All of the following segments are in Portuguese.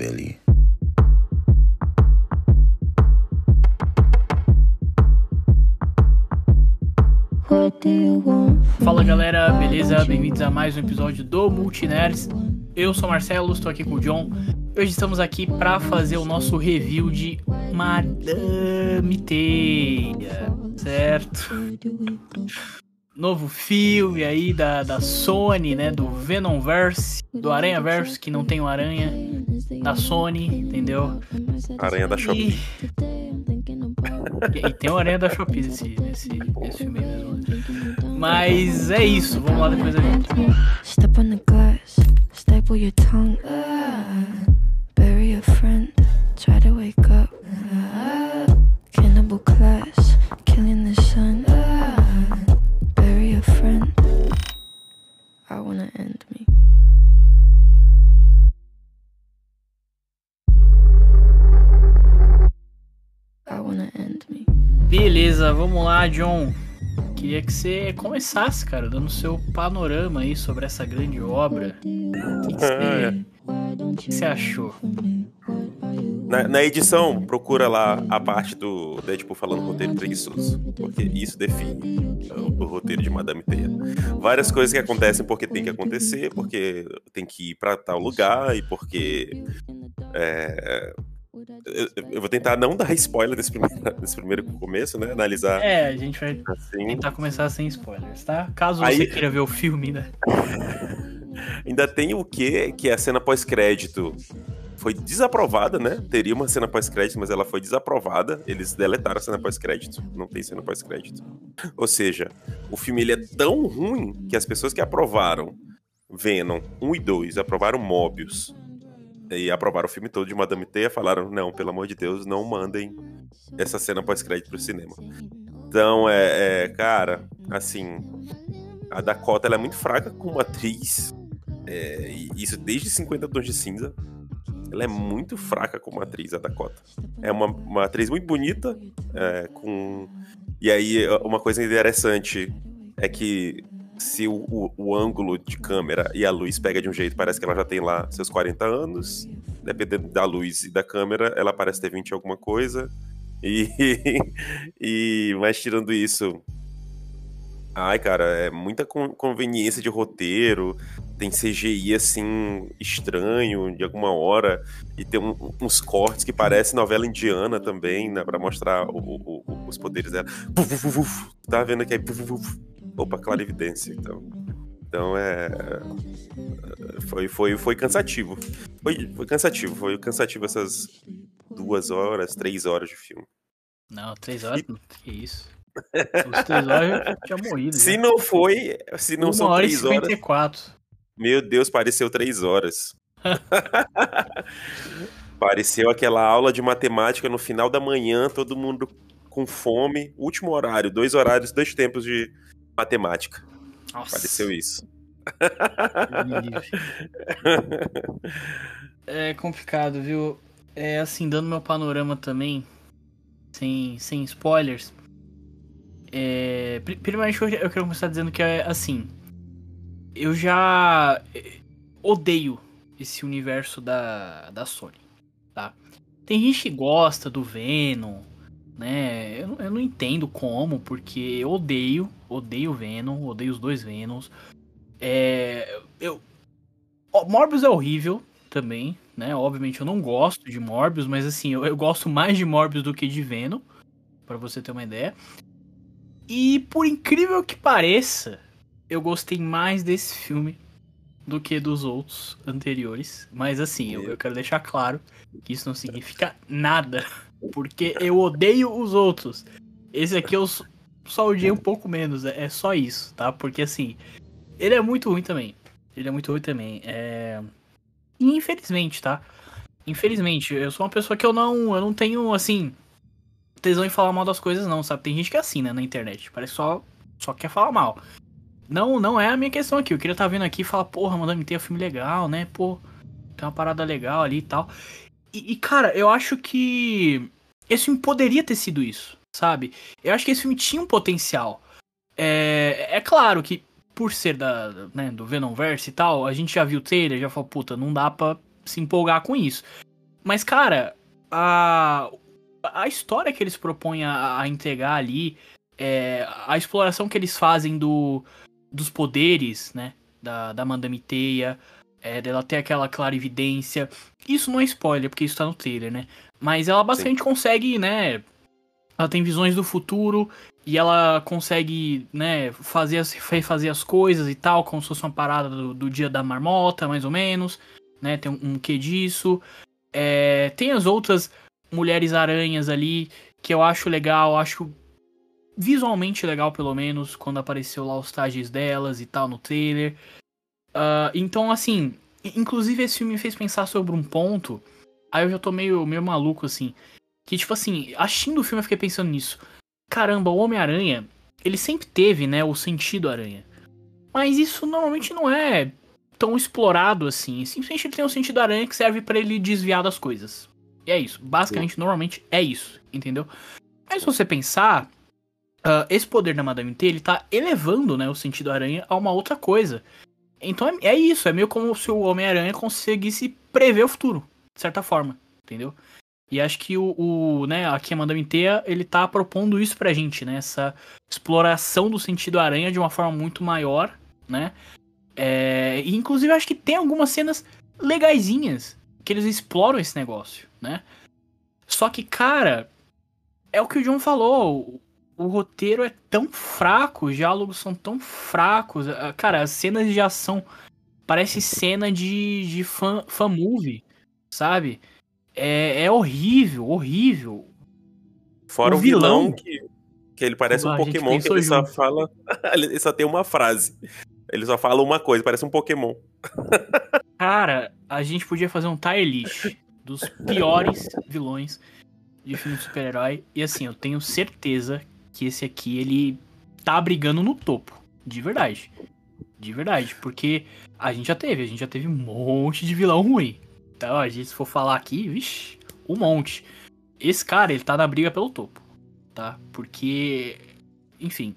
belly. Fala galera, beleza? Bem-vindos a mais um episódio do Multinerds. Eu sou Marcelo, estou aqui com o John. Hoje estamos aqui para fazer o nosso review de Madame Teia, certo? Novo filme aí da, da Sony, né? Do Venomverse, do Aranhaverse, que não tem o Aranha, da Sony, entendeu? Aranha da Shopee. E, e tem o Aranha da Shopee nesse, nesse, nesse filme mesmo. né? Mas é isso, vamos lá depois da gente. Step on the glass, staple your tongue. Bury a friend, try to wake up. Cannibal class, killing the Beleza, vamos lá, John. Queria que você começasse, cara, dando seu panorama aí sobre essa grande obra. O que, que você, o que você achou? Na, na edição, procura lá a parte do Deadpool falando roteiro preguiçoso. Porque isso define o, o roteiro de Madame Teia. Várias coisas que acontecem porque tem que acontecer, porque tem que ir pra tal lugar e porque. é, eu, eu vou tentar não dar spoiler desse primeiro, desse primeiro começo, né? Analisar É, a gente vai assim. tentar começar sem spoilers, tá? Caso Aí- você queira ver o filme, né? Ainda tem o que que é a cena pós-crédito foi desaprovada, né? Teria uma cena pós-crédito, mas ela foi desaprovada. Eles deletaram a cena pós-crédito. Não tem cena pós-crédito. Ou seja, o filme ele é tão ruim que as pessoas que aprovaram Venom 1 e 2, aprovaram Mobius e aprovaram o filme todo de Madame Teia, falaram: não, pelo amor de Deus, não mandem essa cena pós-crédito pro cinema. Então, é, é, cara, assim, a Dakota ela é muito fraca como atriz. É, isso desde 50 Tons de Cinza. Ela é muito fraca como atriz, a Dakota. É uma, uma atriz muito bonita, é, com. E aí, uma coisa interessante é que se o, o- o ângulo de câmera e a luz pega de um jeito, parece que ela já tem lá seus 40 anos. Dependendo da luz e da câmera, ela parece ter 20 e alguma coisa. E, e mas tirando isso, ai, cara, é muita con- conveniência de roteiro, tem CGI assim estranho de alguma hora e tem um- uns cortes que parecem novela indiana também, né, para mostrar o- os poderes dela. Tá vendo que aí puf. Opa, clarividência, então. Então é foi foi foi cansativo. Foi, foi cansativo, foi cansativo essas duas horas, três horas de filme. Não, três horas? Que isso? Os três horas eu tinha morrido. Se já. não foi, se não Uma são hora e três horas, 54. meu Deus, pareceu três horas. pareceu aquela aula de matemática no final da manhã, todo mundo com fome, último horário, dois horários, dois tempos de matemática. Nossa, Pareceu isso. É complicado, viu? É assim, dando meu panorama também, sem, sem spoilers. É, pri- primeiramente, eu quero começar dizendo que é assim. Eu já eh, odeio esse universo da, da Sony, tá? Tem gente que gosta do Venom, né? Eu, não- eu não entendo como, porque eu odeio, odeio Venom, odeio os dois Venoms. É, eu, Morbius é horrível também, né? Obviamente eu não gosto de Morbius, mas assim, eu, eu gosto mais de Morbius do que de Venom, pra você ter uma ideia. E por incrível que pareça, eu gostei mais desse filme do que dos outros anteriores. Mas assim, eu, eu quero deixar claro que isso não significa nada, porque eu odeio os outros. Esse aqui eu só odiei um pouco menos, é, é só isso, tá? Porque assim, ele é muito ruim também. Ele é muito ruim também. É... E infelizmente, tá? Infelizmente, eu sou uma pessoa que eu não, eu não tenho, assim, tesão em falar mal das coisas, não, sabe? Tem gente que é assim, né, na internet. Parece só, só quer falar mal. Não, não é a minha questão aqui. Eu queria estar vendo aqui e falar, porra, Madame tem um filme legal, né? Pô, tem uma parada legal ali e tal. E, e, cara, eu acho que esse filme poderia ter sido isso, sabe? Eu acho que esse filme tinha um potencial. É, é claro que por ser da, né, do Venomverse e tal, a gente já viu o trailer, já falou, puta, não dá pra se empolgar com isso. Mas, cara, a, a história que eles propõem a, a entregar ali, é, a exploração que eles fazem do, dos poderes, né? Da, da Madame Teia, é, dela ter aquela clarividência. Isso não é spoiler, porque isso tá no trailer, né? Mas ela basicamente Sim. consegue, né? Ela tem visões do futuro e ela consegue, né, fazer as, fazer as coisas e tal, como se fosse uma parada do, do dia da marmota, mais ou menos, né? Tem um, um quê disso. É, tem as outras mulheres aranhas ali que eu acho legal, acho visualmente legal pelo menos quando apareceu lá os trajes delas e tal no trailer. Uh, então assim, inclusive esse filme me fez pensar sobre um ponto. Aí eu já tô meio, meio maluco assim. Que tipo assim, assistindo o filme eu fiquei pensando nisso. Caramba, o Homem-Aranha, ele sempre teve, né, o sentido aranha. Mas isso normalmente não é tão explorado assim. Simplesmente ele tem um sentido aranha que serve para ele desviar das coisas. E é isso. Basicamente, Sim. normalmente é isso, entendeu? Mas se você pensar, uh, esse poder da Madame T, ele tá elevando, né, o sentido aranha a uma outra coisa. Então é, é isso, é meio como se o Homem-Aranha conseguisse prever o futuro, de certa forma, entendeu? E acho que o, o né, a Madame Teia, ele tá propondo isso pra gente, né? Essa exploração do sentido aranha de uma forma muito maior, né? É, e inclusive acho que tem algumas cenas legaisinhas que eles exploram esse negócio, né? Só que, cara, é o que o John falou. O, roteiro é tão fraco, os diálogos são tão fracos. Cara, as cenas de ação parece cena de, de fan, fan movie, sabe? É, é horrível, horrível. Fora o, o vilão, vilão, que, que ele parece um Pokémon que ele junto. só fala. ele só tem uma frase. Ele só fala uma coisa, parece um Pokémon. Cara, a gente podia fazer um tier list dos piores vilões de filme de super-herói. E assim, eu tenho certeza que esse aqui, ele tá brigando no topo. De verdade. De verdade. Porque a gente já teve, a gente já teve um monte de vilão ruim. Então, a gente, se for falar aqui, vixi, um monte. Esse cara, ele tá na briga pelo topo. Tá? Porque, enfim,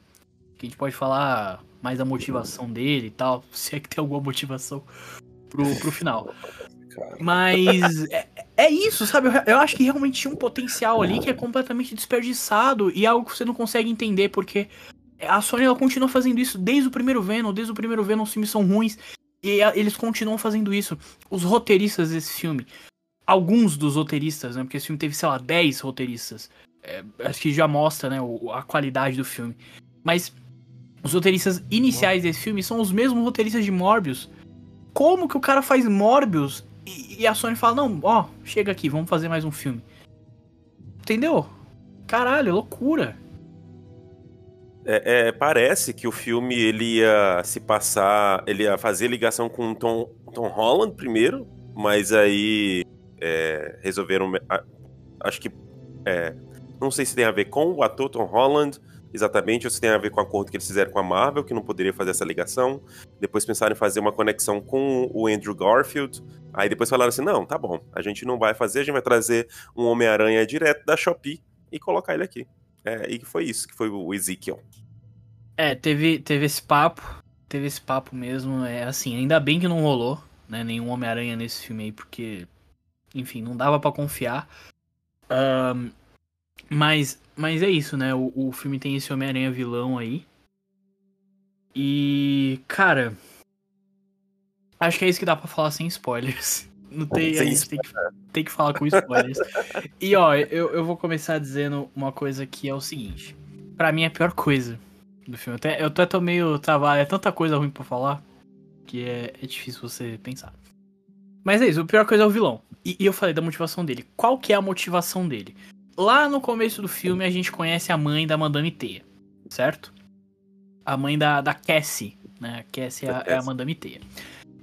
a gente pode falar mais a motivação dele e tal. Se é que tem alguma motivação pro, pro final. Mas é, é, isso, sabe? Eu, acho que realmente tinha um potencial ali que é completamente desperdiçado e é algo que você não consegue entender, porque a Sony ela continua fazendo isso desde o primeiro Venom, desde o primeiro Venom os filmes são ruins e eles continuam fazendo isso. Os roteiristas desse filme, alguns dos roteiristas, né? Porque esse filme teve, sei lá, 10 roteiristas. É, acho que já mostra, né, a qualidade do filme. Mas os roteiristas iniciais desse filme são os mesmos roteiristas de Morbius como que o cara faz Morbius e, e a Sony fala, não, ó, chega aqui, vamos fazer mais um filme. Entendeu? Caralho, é loucura. É, é, parece que o filme ele ia se passar, ele ia fazer ligação com Tom, Tom Holland primeiro, mas aí é, resolveram, acho que, é, não sei se tem a ver com o ator Tom Holland, exatamente, ou se tem a ver com o acordo que eles fizeram com a Marvel, que não poderia fazer essa ligação. Depois pensaram em fazer uma conexão com o Andrew Garfield. Aí depois falaram assim: não, tá bom, a gente não vai fazer, a gente vai trazer um Homem-Aranha direto da Shopee e colocar ele aqui. É, e foi isso, que foi o Ezekiel. É, teve, teve esse papo, teve esse papo mesmo. É assim, ainda bem que não rolou, né? Nenhum Homem-Aranha nesse filme aí, porque, enfim, não dava para confiar. Um, mas, mas é isso, né? O, o filme tem esse Homem-Aranha vilão aí. E, cara. Acho que é isso que dá pra falar sem spoilers. Não tem, a gente tem que, tem que falar com spoilers. e ó, eu, eu vou começar dizendo uma coisa que é o seguinte. para mim é a pior coisa do filme. Até, eu até tô meio travado, é tanta coisa ruim pra falar que é, é difícil você pensar. Mas é isso, a pior coisa é o vilão. E, e, eu falei da motivação dele. Qual que é a motivação dele? Lá no começo do filme a gente conhece a mãe da Madame Teia, certo? A mãe da, da Cassie, né? A Cassie é, a, é a Madame Teia.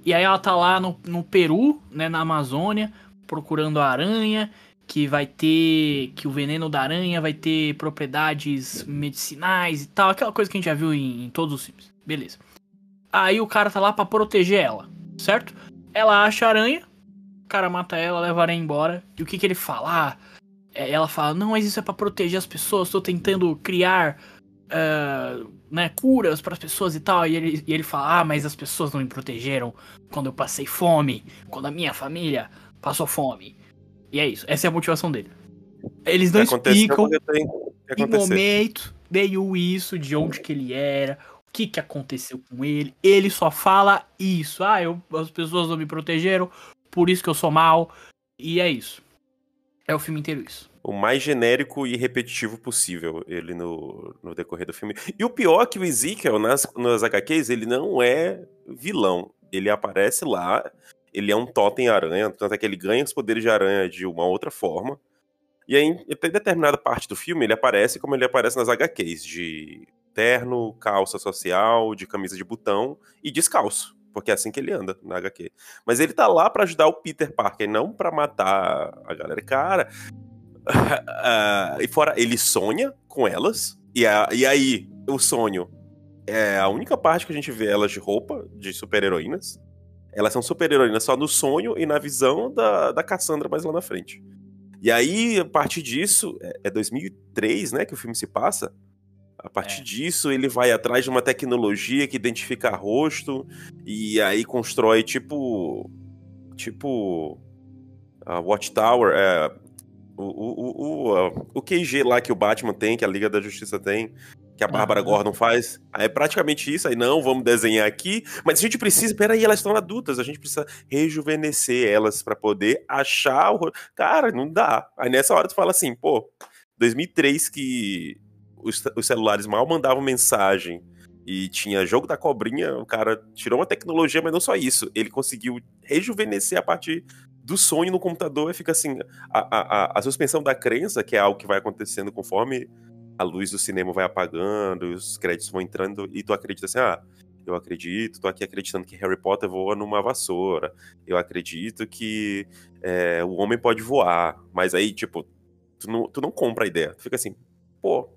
E aí ela tá lá no, no Peru, né, na Amazônia, procurando a aranha, que vai ter. que o veneno da aranha vai ter propriedades medicinais e tal, aquela coisa que a gente já viu em, em todos os filmes. Beleza. Aí o cara tá lá para proteger ela, certo? Ela acha a aranha, o cara mata ela, leva a aranha embora. E o que que ele fala? Ah, ela fala, não, mas isso é para proteger as pessoas, estou tentando criar uh, né, curas para as pessoas e tal. E ele, e ele fala, ah, mas as pessoas não me protegeram quando eu passei fome, quando a minha família passou fome. E é isso. Essa é a motivação dele. Eles não que explicam que em aconteceu. momento veio isso, de onde que ele era, o que que aconteceu com ele. Ele só fala isso. Ah, eu, as pessoas não me protegeram, por isso que eu sou mal. E é isso. É o filme inteiro isso. O mais genérico e repetitivo possível, ele no, no decorrer do filme. E o pior é que o Ezekiel, nas, nas HQs, ele não é vilão. Ele aparece lá, ele é um totem aranha, tanto é que ele ganha os poderes de aranha de uma outra forma. E aí, em determinada parte do filme, ele aparece como ele aparece nas HQs, de terno, calça social, de camisa de botão e descalço. Porque é assim que ele anda na HQ. Mas ele tá lá pra ajudar o Peter Parker, não pra matar a galera. Cara, ah, e fora, ele sonha com elas. E, a- e aí, o sonho é a única parte que a gente vê elas de roupa, de super-heroínas. Elas são super-heroínas só no sonho e na visão da, da Cassandra mais lá na frente. E aí, a partir disso, é, é 2003, né, que o filme se passa. A partir É. disso, ele vai atrás de uma tecnologia que identifica rosto e aí constrói tipo. Tipo. A Watchtower. É, o, o, o, o, QG lá que o Batman tem, que a Liga da Justiça tem, que a Bárbara. Gordon faz. Aí é praticamente isso. Aí não, vamos desenhar aqui. Mas a gente precisa. Peraí, elas estão adultas. A gente precisa rejuvenescer elas pra poder achar o. Cara, não dá. Aí nessa hora tu fala assim, pô, 2003 que os, os celulares mal mandavam mensagem e tinha jogo da cobrinha, o cara tirou uma tecnologia, mas não só isso. Ele conseguiu rejuvenescer a partir do sonho no computador e fica assim. A, a, a, suspensão da crença, que é algo que vai acontecendo conforme a luz do cinema vai apagando, os créditos vão entrando, e tu acredita assim, ah. Eu acredito, tô aqui acreditando que Harry Potter voa numa vassoura. Eu acredito que é, o homem pode voar. Mas aí, tipo, tu não, tu não compra a ideia. Tu fica assim, pô,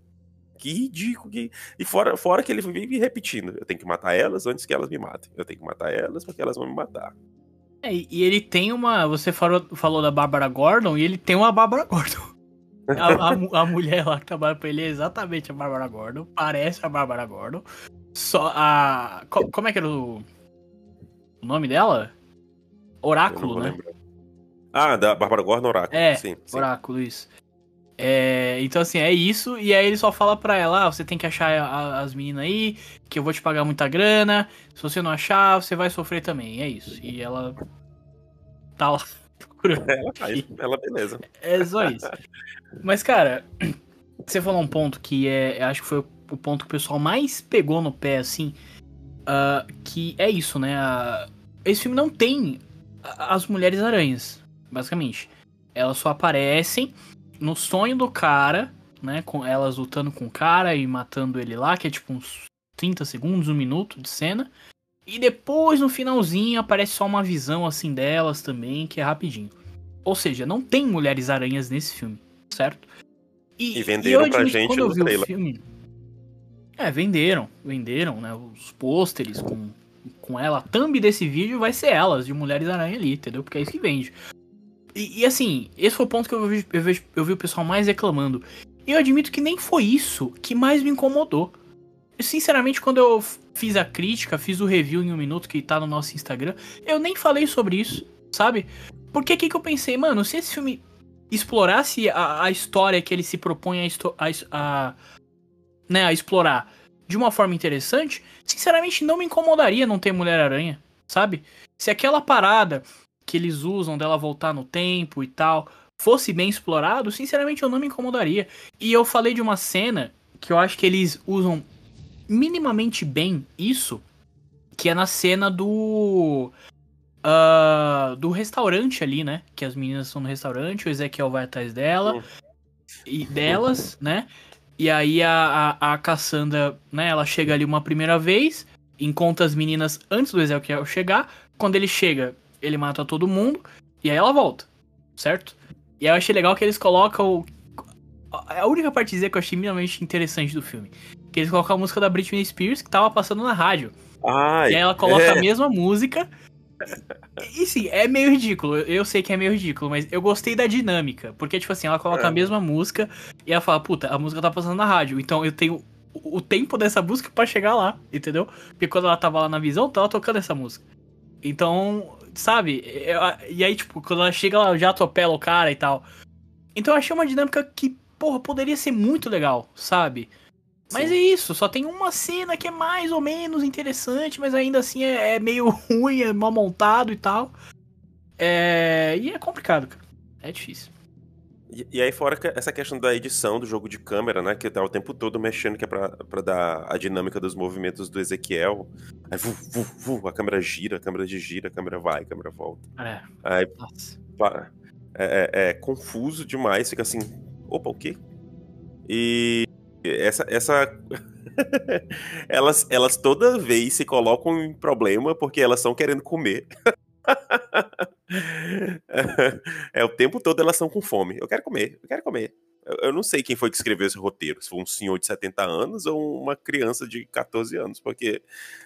que ridículo. Que... E fora, fora que ele vive repetindo: eu tenho que matar elas antes que elas me matem. Eu tenho que matar elas porque elas vão me matar. É, e ele tem uma. Você falou, falou da Bárbara Gordon e ele tem uma Bárbara Gordon. A, a a mulher lá que trabalha pra ele é exatamente a Bárbara Gordon. Parece a Bárbara Gordon. Só a. co- como é que era o. O nome dela? Oráculo, né? lembrar. Ah, da Bárbara Gordon Oráculo. É, sim, sim. Oráculo, isso. É, então, assim, é isso. E aí ele só fala pra ela: ah, você tem que achar a- as meninas aí, que eu vou te pagar muita grana. Se você não achar, você vai sofrer também. É isso. E ela tá lá procurando. Ela faz, ela beleza. É só isso. Mas, cara, você falou um ponto que é. eu Acho que foi o ponto que o pessoal mais pegou no pé, assim. ah, que é isso, né? a- esse filme não tem as mulheres aranhas, basicamente. Elas só aparecem no sonho do cara, né? Com elas lutando com o cara e matando ele lá, que é tipo uns 30 segundos, um minuto de cena. E depois, no finalzinho, aparece só uma visão assim delas também, que é rapidinho. Ou seja, não tem mulheres aranhas nesse filme, certo? E venderam eu pra admito, gente no trailer. filme. É, venderam, venderam, né? Os pôsteres com, com ela. A thumb desse vídeo vai ser elas, de mulheres aranha ali, entendeu? Porque é isso que vende. E, e, assim, esse foi o ponto que eu vi, eu, eu vi o pessoal mais reclamando. E eu admito que nem foi isso que mais me incomodou. Sinceramente, quando eu fiz a crítica, fiz o review em um minuto que tá no nosso Instagram, eu nem falei sobre isso, sabe? Porque que que eu pensei, mano, se esse filme explorasse a, a história que ele se propõe a, a, a- né, a explorar de uma forma interessante, sinceramente não me incomodaria não ter Mulher-Aranha, sabe? Se aquela parada que eles usam dela voltar no tempo e tal fosse bem explorado, sinceramente eu não me incomodaria. E eu falei de uma cena que eu acho que eles usam minimamente bem isso, que é na cena do. ah, do restaurante ali, né? Que as meninas estão no restaurante, o Ezequiel vai atrás dela. E delas, né? E aí a, a, a Cassandra, né? Ela chega ali uma primeira vez, encontra as meninas antes do Ezequiel chegar. Quando ele chega, ele mata todo mundo. E aí ela volta, certo? E aí eu achei legal que eles colocam. A única partezinha que eu achei minimamente interessante do filme. Que eles colocam a música da Britney Spears que tava passando na rádio. Ai, E aí ela coloca é. a mesma música. E sim, é meio ridículo. Eu sei que é meio ridículo, mas eu gostei da dinâmica. Porque, tipo assim, ela coloca É. a mesma música e ela fala, puta, a música tá passando na rádio. Então eu tenho o o tempo dessa música pra chegar lá, entendeu? Porque quando ela tava lá na visão, tava tocando essa música. Então, sabe? eu- e aí, tipo, quando ela chega, ela já atropela o cara e tal. Então eu achei uma dinâmica que, porra, poderia ser muito legal, sabe? Mas Sim. é isso, só tem uma cena que é mais ou menos interessante, mas ainda assim é, é meio ruim, é mal montado e tal. É, e é complicado, cara. É difícil. E, e aí, fora essa questão da edição do jogo de câmera, né? Que tá o tempo todo mexendo, que é pra, pra dar a dinâmica dos movimentos do Ezequiel. Aí, vu, vu, vu, a câmera gira, a câmera gira, a câmera vai, a câmera volta. É, Aí, pá, é, é- é confuso demais, fica assim, opa, o quê? E essa. essa... elas, elas toda vez se colocam em problema porque elas estão querendo comer. é o tempo todo elas estão com fome. Eu quero comer, eu quero comer. Eu, eu não sei quem foi que escreveu esse roteiro, se foi um senhor de 70 anos ou uma criança de 14 anos, porque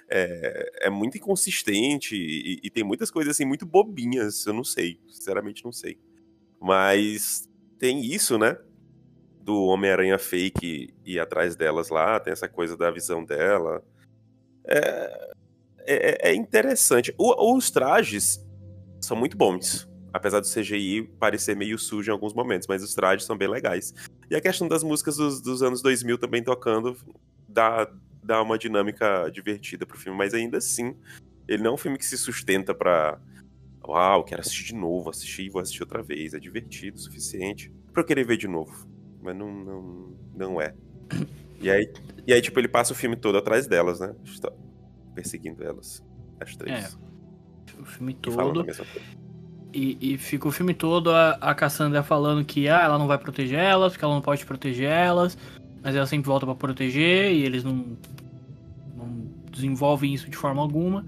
é, é muito inconsistente e, e tem muitas coisas assim muito bobinhas. Eu não sei, sinceramente não sei. Mas tem isso, né? Do Homem-Aranha fake ir atrás delas lá, tem essa coisa da visão dela. É, é, é interessante. O- os trajes são muito bons. Apesar do CGI parecer meio sujo em alguns momentos, mas os trajes são bem legais. E a questão das músicas dos, dos anos 2000 também tocando dá, dá uma dinâmica divertida pro filme, mas ainda assim, ele não é um filme que se sustenta pra. Uau, quero assistir de novo, assistir vou assistir outra vez. É divertido o suficiente pra eu querer ver de novo. Mas não, não, não é. E aí, e aí, tipo, ele passa o filme todo atrás delas, né? Perseguindo elas. As três. O filme todo. E, e fica o filme todo a, a Cassandra falando que ah, ela não vai proteger elas, porque ela não pode proteger elas, mas ela sempre volta pra proteger e eles não, não desenvolvem isso de forma alguma.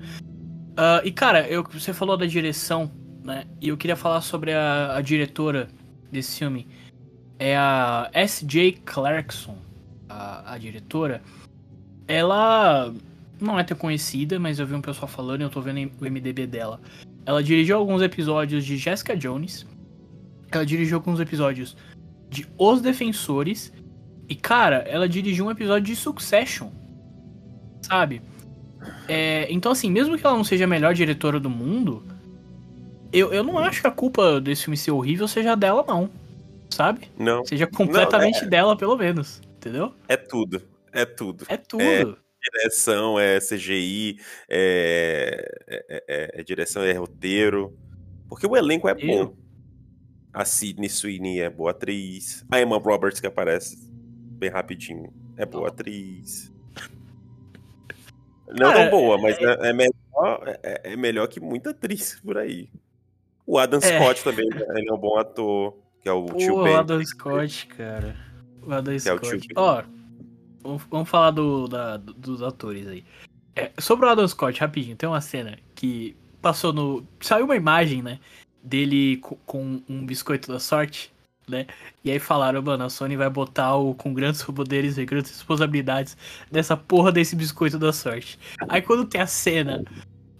Ah, e cara, eu, você falou da direção, né? E eu queria falar sobre a, a diretora desse filme. É a S.J. Clarkson, a, a diretora. Ela não é tão conhecida, mas eu vi um pessoal falando e eu tô vendo o MDB dela. Ela dirigiu alguns episódios de Jessica Jones. Ela dirigiu alguns episódios de Os Defensores. E, cara, ela dirigiu um episódio de Succession. Sabe? É, então, assim, mesmo que ela não seja a melhor diretora do mundo, eu, eu não acho que a culpa desse filme ser horrível seja dela, não. Sabe? Não, Seja completamente é. dela, pelo menos. Entendeu? é tudo. É tudo. É tudo. É. direção, é CGI, é, é- é- é direção, é roteiro. Porque o elenco é bom. A Sidney Sweeney é boa atriz. A Emma Roberts, que aparece bem rapidinho, é boa atriz. Não tão boa, mas é, é melhor, é, é melhor que muita atriz por aí. O Adam É. Scott também, né? ele é um bom ator, que é o tio Pô, o Ben. Adam Scott, cara. O Adam é Scott. Ben. Vamos, vamos falar do, da- do- dos atores aí. É, sobre o Adam Scott, rapidinho, tem uma cena que passou no. Saiu uma imagem, né? Dele co- com, um biscoito da sorte, né? E aí falaram, mano, a Sony vai botar o com grandes poderes e grandes responsabilidades nessa porra desse biscoito da sorte. Aí quando tem a cena.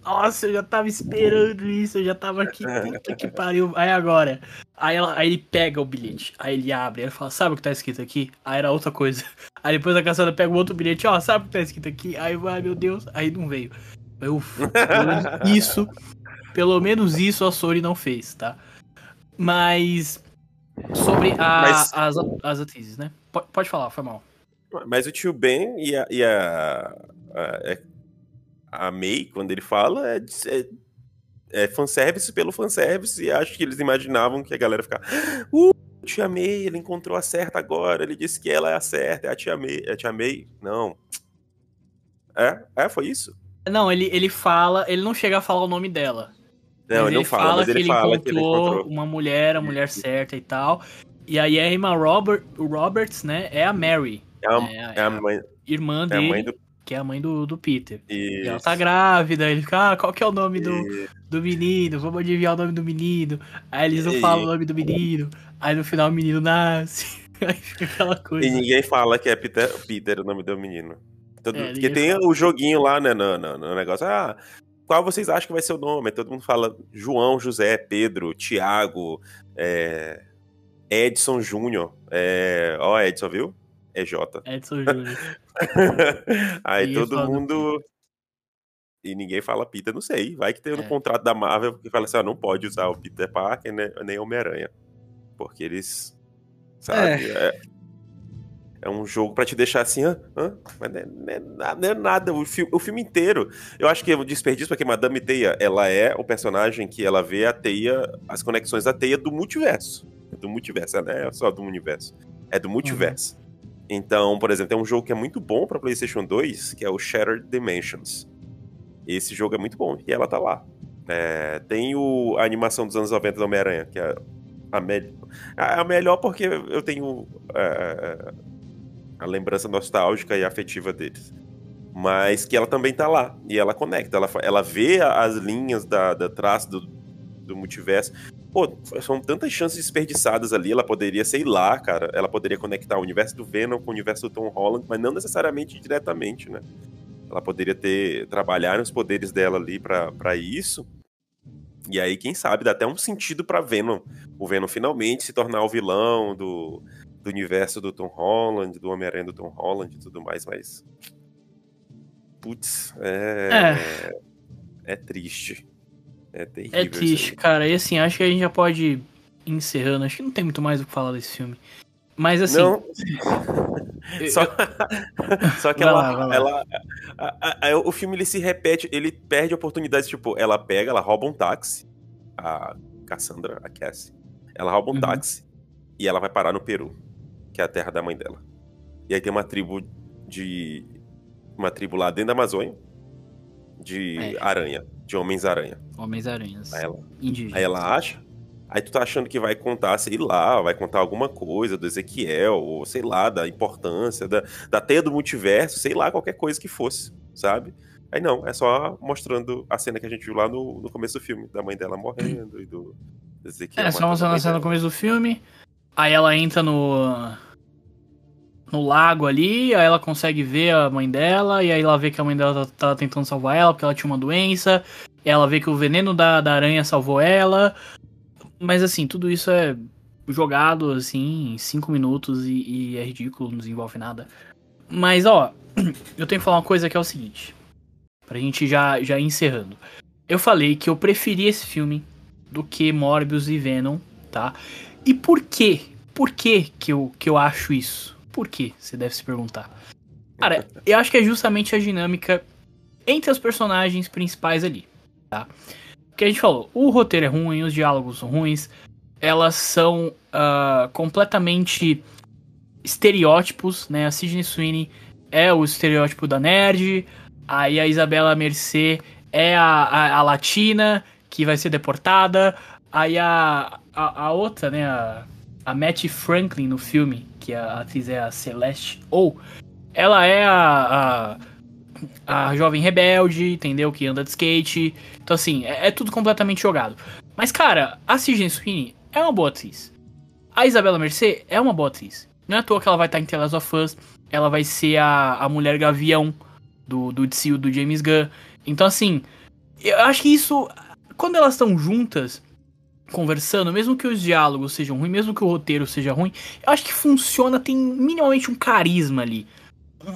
Nossa, eu já tava esperando isso, eu já tava aqui, puta que pariu. Aí agora, Aí, ela- aí ele pega o bilhete, aí ele abre, aí ele fala, sabe o que tá escrito aqui? Aí era outra coisa. Aí depois a caçada pega o outro bilhete, ó, sabe o que tá escrito aqui? Aí vai, meu Deus, aí não veio. Eu, isso, pelo menos isso a Sony não fez, tá? Mas sobre a- Mas- as, as atrizes, né? Pode, pode falar, foi mal. Mas o tio Ben e a, e a, a, é- a May, quando ele fala, é, é, é fanservice pelo fanservice, e acho que eles imaginavam que a galera ficava. Uh, tia May, ele encontrou a certa agora, ele disse que ela é a certa, é a tia May. É a tia May? Não. É? É, foi isso? Não, ele, ele fala, ele não chega a falar o nome dela. Não, mas ele não fala, mas que ele, ele fala encontrou, que ele encontrou. uma mulher, a mulher certa e tal. E aí a Emma Robert, Roberts, né, é a Mary, É a, é a- é a mãe, irmã é a dele, mãe do. Que é a mãe do, do Peter. E ela Isso. tá grávida, ele fica, ah, qual que é o nome do, do menino? Vamos adivinhar o nome do menino. Aí eles não E- falam o nome do menino. Aí no final o menino nasce. Aí fica aquela coisa. E ninguém fala que é Peter, Peter o nome do menino. Todo- É, porque tem o joguinho lá, né, no, no- no negócio. Ah, qual vocês acham que vai ser o nome? Aí todo mundo fala João, José, Pedro, Tiago, é, Edson Júnior. É, ó, Edson, viu? É J. Edson Júnior. Aí todo mundo. E ninguém fala Peter, não sei. Vai que tem no É. contrato da Marvel que fala assim: ah, não pode usar o Peter Parker né, nem Homem-Aranha. Porque eles. Sabe? É, é um jogo pra te deixar assim, hã? hã? Mas não é, não é na- não é nada. O, fi- o filme inteiro. Eu acho que é um desperdício, porque Madame Teia, ela é o personagem que ela vê a teia, as conexões da teia do multiverso. Do multiverso, ela é só do universo. É do multiverso. Então, por exemplo, tem um jogo que é muito bom pra PlayStation 2, que é o Shattered Dimensions. Esse jogo é muito bom e ela tá lá. É, tem o, a animação dos anos 90 do Homem-Aranha, que é a, me, a, a melhor porque eu tenho é, a lembrança nostálgica e afetiva deles. Mas que ela também tá lá. E ela conecta. Ela, ela vê a- as linhas da, da traço do, do multiverso. Pô, são tantas chances desperdiçadas ali. Ela poderia, sei lá, cara. Ela poderia conectar o universo do Venom com o universo do Tom Holland, mas não necessariamente diretamente, né? Ela poderia ter trabalhar nos poderes dela ali pra pra isso. E aí, quem sabe, dá até um sentido pra Venom. O Venom finalmente se tornar o vilão do, do universo do Tom Holland, do Homem-Aranha do Tom Holland e tudo mais, mas. Putz, é. É, triste. É terrível. É triste, cara. E assim, acho que a gente já pode ir encerrando. Acho que não tem muito mais o que falar desse filme. Mas assim. Não, só, só que ela, lá. ela a- a- a- o filme ele se repete, ele perde oportunidades, tipo, ela pega, ela rouba um táxi, a Cassandra, a Cassie, ela rouba um Uhum. táxi e ela vai parar no Peru, que é a terra da mãe dela. E aí tem uma tribo de uma tribo lá dentro da Amazônia de É. aranha, de homens-aranha. Homens-Aranhas. Aí ela. Aí ela acha. Aí tu tá achando que vai contar, sei lá, vai contar alguma coisa do Ezequiel, ou sei lá, da importância, da, da teia do multiverso, sei lá, qualquer coisa que fosse, sabe? Aí não, é só mostrando a cena que a gente viu lá no, no começo do filme, da mãe dela morrendo e do Ezequiel. É, só mostrando a cena no começo do filme. Aí ela entra no. No lago ali, aí ela consegue ver a mãe dela, e aí ela vê que a mãe dela tá, tá tentando salvar ela porque ela tinha uma doença. Ela vê que o veneno da, da aranha salvou ela. Mas assim, tudo isso é jogado assim em 5 minutos e, e é ridículo, não desenvolve nada. Mas ó, eu tenho que falar uma coisa que é o seguinte. Pra gente já, já ir encerrando. Eu falei que eu preferi esse filme do que Morbius e Venom, tá? E por quê? Por que que eu, que eu acho isso? Por quê? Você deve se perguntar. Cara, eu acho que é justamente a dinâmica entre os personagens principais ali, tá? Porque a gente falou, o roteiro é ruim, os diálogos são ruins, elas são ah, completamente estereótipos, né? A Sidney Sweeney é o estereótipo da nerd, aí a Isabela Mercê é a, a, a latina que vai ser deportada, aí a, a, a outra, né? A, a Matty Franklin no filme, que a atriz é a Celeste, ou ela é a, a, a jovem rebelde, entendeu? Que anda de skate. Então, assim, é, é tudo completamente jogado. Mas, cara, a Sidney Sweeney é uma boa atriz. A Isabela Mercê é uma boa atriz. Não é à toa que ela vai estar em The Last of. Ela vai ser a, a mulher gavião do, do DCU do James Gunn. Então, assim, eu acho que isso. Quando elas estão juntas, conversando, mesmo que os diálogos sejam ruins, mesmo que o roteiro seja ruim, eu acho que funciona, tem minimamente um carisma ali.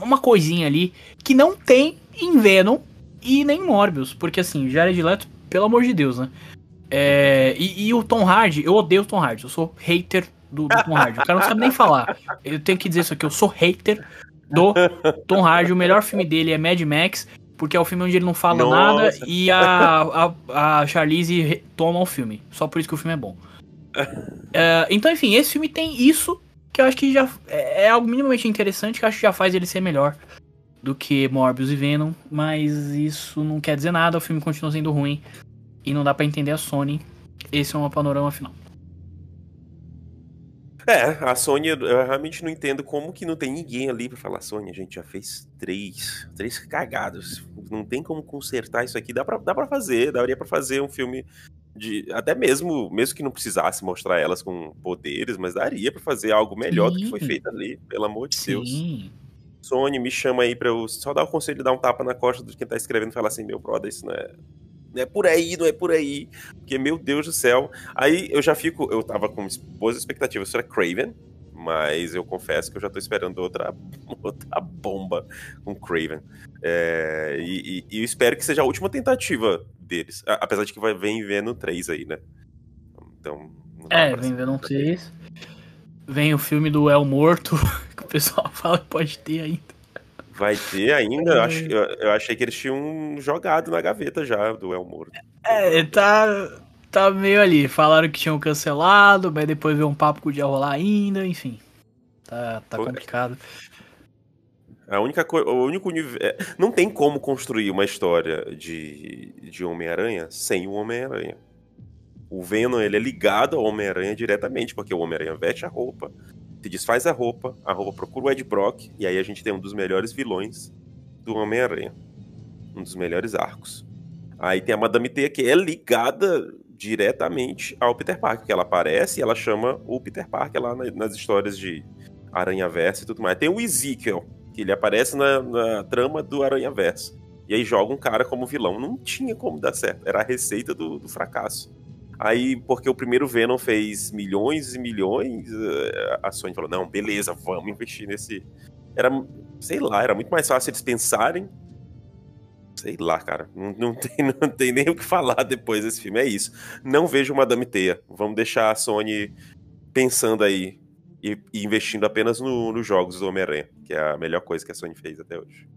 Uma coisinha ali que não tem em Venom e nem em Morbius. Porque assim, Jared Leto, pelo amor de Deus, né? É, e, e o Tom Hardy, eu odeio o Tom Hardy, eu sou hater do, do Tom Hardy. O cara não sabe nem falar. Eu tenho que dizer isso aqui, eu sou hater do Tom Hardy. O melhor filme dele é Mad Max, porque é o filme onde ele não fala Nossa. nada e a, a, a Charlize toma o filme. Só por isso que o filme é bom. É, então, enfim, esse filme tem isso que eu acho que já é, é algo minimamente interessante que eu acho que já faz ele ser melhor do que Morbius e Venom, mas isso não quer dizer nada, o filme continua sendo ruim e não dá pra entender a Sony. Esse é um panorama final. É, a Sony, eu realmente não entendo como que não tem ninguém ali pra falar, Sony, a gente já fez três, três cagados. Não tem como consertar isso aqui. Dá pra, dá pra fazer, daria pra fazer um filme de. Até mesmo, mesmo que não precisasse mostrar elas com poderes, mas daria pra fazer algo melhor do que foi Sim. feito ali, pelo amor de Deus. Sim. Sony, me chama aí pra eu só dar o conselho de dar um tapa na costa de quem tá escrevendo e falar assim, meu brother, isso não é. Não é por aí, não é por aí. Porque, meu Deus do céu. Aí eu já fico. Eu tava com boas expectativas sobre Craven, Mas eu confesso que eu já tô esperando outra, outra bomba com Craven. É, e, e, eu espero que seja a última tentativa deles. Apesar de que vai vem vendo 3 aí, né? Então. É, vem vendo 3. Vem o filme do El Morto, que o pessoal fala que pode ter ainda. Vai ter ainda? Eu, acho, eu, eu, achei que eles tinham jogado na gaveta já do El Morto. É, tá, tá meio ali. Falaram que tinham cancelado, mas depois veio um papo que podia rolar ainda, enfim. Tá, tá complicado. A única coisa. O único é, Não tem como construir uma história de, de Homem-Aranha sem o Homem-Aranha. O Venom ele é ligado ao Homem-Aranha diretamente, porque o Homem-Aranha veste a roupa, se desfaz a roupa, a roupa procura o Ed Brock, e aí a gente tem um dos melhores vilões do Homem-Aranha. Um dos melhores arcos. Aí tem a Madame Teia, que é ligada diretamente ao Peter Parker, que ela aparece e ela chama o Peter Parker lá nas histórias de Aranha Verso e tudo mais. Tem o Ezekiel, que ele aparece na, na trama do Aranha Verso. E aí joga um cara como vilão. Não tinha como dar certo. Era a receita do, do fracasso. Aí, porque o primeiro Venom fez milhões e milhões, eh, a Sony falou: não, beleza, vamos investir nesse. Era, sei lá, era muito mais fácil eles pensarem. Sei lá, cara, não, não, tem, não tem nem o que falar depois desse filme. É isso. Não vejo Madame Teia. Vamos deixar a Sony pensando aí e, e investindo apenas no, nos jogos do Homem-Aranha, que é a melhor coisa que a Sony fez até hoje.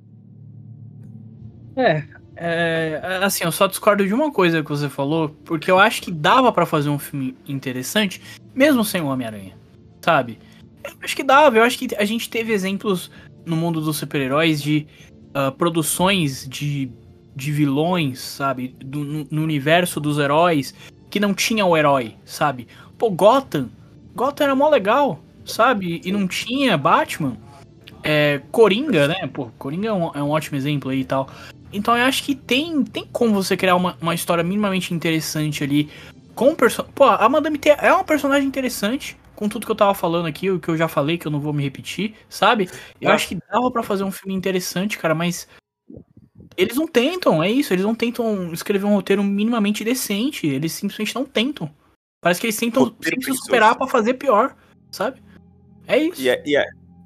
É, é, assim, eu só discordo de uma coisa que você falou, porque eu acho que dava para fazer um filme interessante, mesmo sem o Homem-Aranha, sabe? Eu acho que dava, eu acho que a gente teve exemplos no mundo dos super-heróis de uh, produções de, de vilões, sabe? Do, no, no, universo dos heróis que não tinha o herói, sabe? Pô, Gotham, Gotham era mó legal, sabe? E não tinha Batman. É, Coringa, né? Pô, Coringa é um, é um ótimo exemplo aí e tal. Então eu acho que tem, tem como você criar uma, uma história minimamente interessante ali com o personagem. Pô, a Madame T é uma personagem interessante, com tudo que eu tava falando aqui, o que eu já falei, que eu não vou me repetir, sabe? Eu ah. acho que dava para fazer um filme interessante, cara, mas. Eles não tentam, é isso, eles não tentam escrever um roteiro minimamente decente, eles simplesmente não tentam. Parece que eles tentam sempre se superar para fazer pior, sabe? É isso. E, e,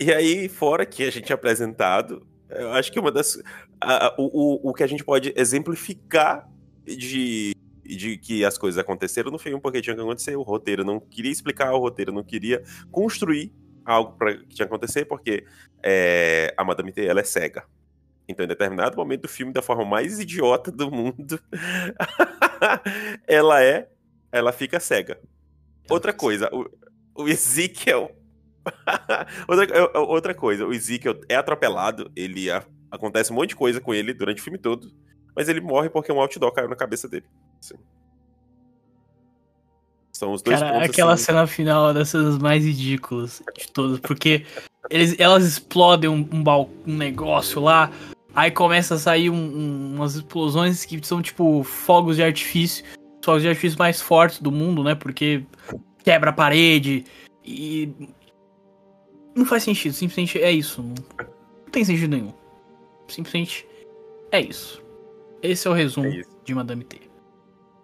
e aí, fora que a gente é apresentado, eu acho que uma das a, o, o que a gente pode exemplificar de, de que as coisas aconteceram no filme porque tinha que acontecer. O roteiro não queria explicar, o roteiro não queria construir algo para que tinha que acontecer, porque é, a Madame T ela é cega. Então, em determinado momento do filme, da forma mais idiota do mundo, ela é. Ela fica cega. Outra coisa, o, o Ezekiel. outra, outra coisa, o Ezekiel é atropelado, ele Acontece um monte de coisa com ele durante o filme todo, mas ele morre porque um outdoor caiu na cabeça dele. Assim. São os dois Cara, pontos, aquela assim... cena final é das cenas mais ridículas de todas, porque eles, elas explodem um, um, um negócio lá, aí começa a sair um, um, umas explosões que são tipo fogos de artifício, fogos de artifício mais fortes do mundo, né? Porque quebra a parede e. Não faz sentido, simplesmente é isso. Não, tem sentido nenhum. Simplesmente é isso. Esse é o resumo é de Madame T.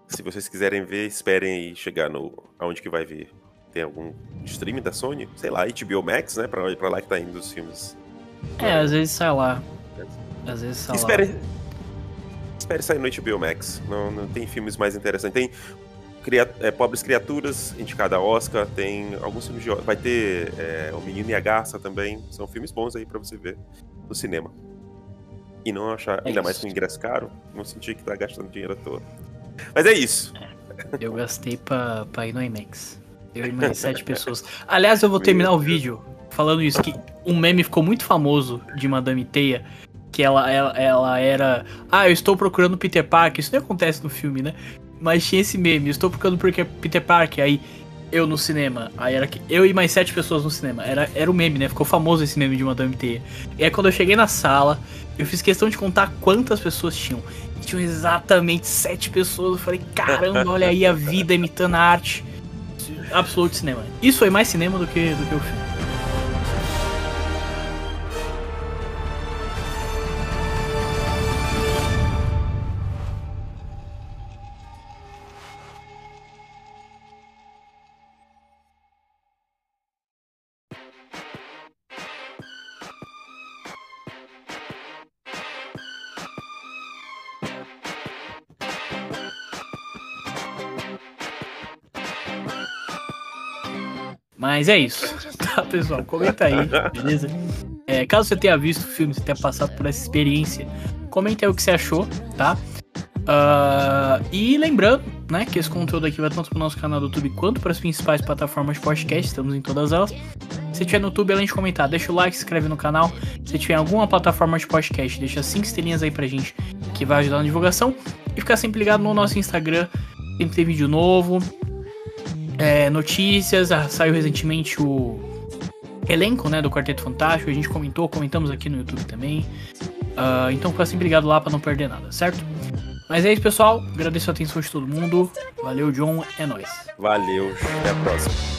Se vocês quiserem ver, esperem aí chegar no. aonde que vai vir. Tem algum streaming da Sony? Sei lá, HBO Max, né? Pra, pra lá que tá indo os filmes. É, às vezes sai lá. Às vezes sai espere, lá. Espere sair no HBO Max. Não, não tem filmes mais interessantes. Tem Cria, é, Pobres Criaturas, indicada a Oscar. Tem alguns filmes de. Vai ter é, O Menino e a Garça também. São filmes bons aí pra você ver no cinema e não achar, é ainda isso. mais com ingresso caro, não sentir que tá gastando dinheiro à toa. Mas é isso. É, eu gastei pra, pra ir no IMAX. Eu e mais sete pessoas. Aliás, eu vou terminar o vídeo falando isso, que um meme ficou muito famoso de Madame Teia, que ela, ela, ela era. Ah, eu estou procurando Peter Parker. Isso nem acontece no filme, né? Mas tinha esse meme, estou procurando Peter Parker. Aí eu no cinema. Aí era que eu e mais sete pessoas no cinema. Era, era o meme, né? Ficou famoso esse meme de Madame Teia. E aí quando eu cheguei na sala, eu fiz questão de contar quantas pessoas tinham. E tinham exatamente sete pessoas. Eu falei, caramba, olha aí a vida imitando a arte. Absoluto cinema. Isso foi mais cinema do que, do que o filme. Mas é isso, tá, pessoal? Comenta aí, beleza? É, caso você tenha visto o filme, você tenha passado por essa experiência, comenta aí o que você achou, tá? Uh, e lembrando, né, que esse conteúdo aqui vai tanto pro nosso canal do YouTube quanto para as principais plataformas de podcast, estamos em todas elas. Se tiver no YouTube, além de comentar, deixa o like, se inscreve no canal. Se tiver alguma plataforma de podcast, deixa 5 estrelinhas aí pra gente, que vai ajudar na divulgação. E ficar sempre ligado no nosso Instagram, sempre tem vídeo novo, é, notícias, ah, saiu recentemente o elenco né, do Quarteto Fantástico, a gente comentou, comentamos aqui no YouTube também. Uh, então fica sempre ligado lá para não perder nada, certo? Mas é isso, pessoal. Agradeço a atenção de todo mundo. Valeu, John. É nóis. Valeu. Até a próxima.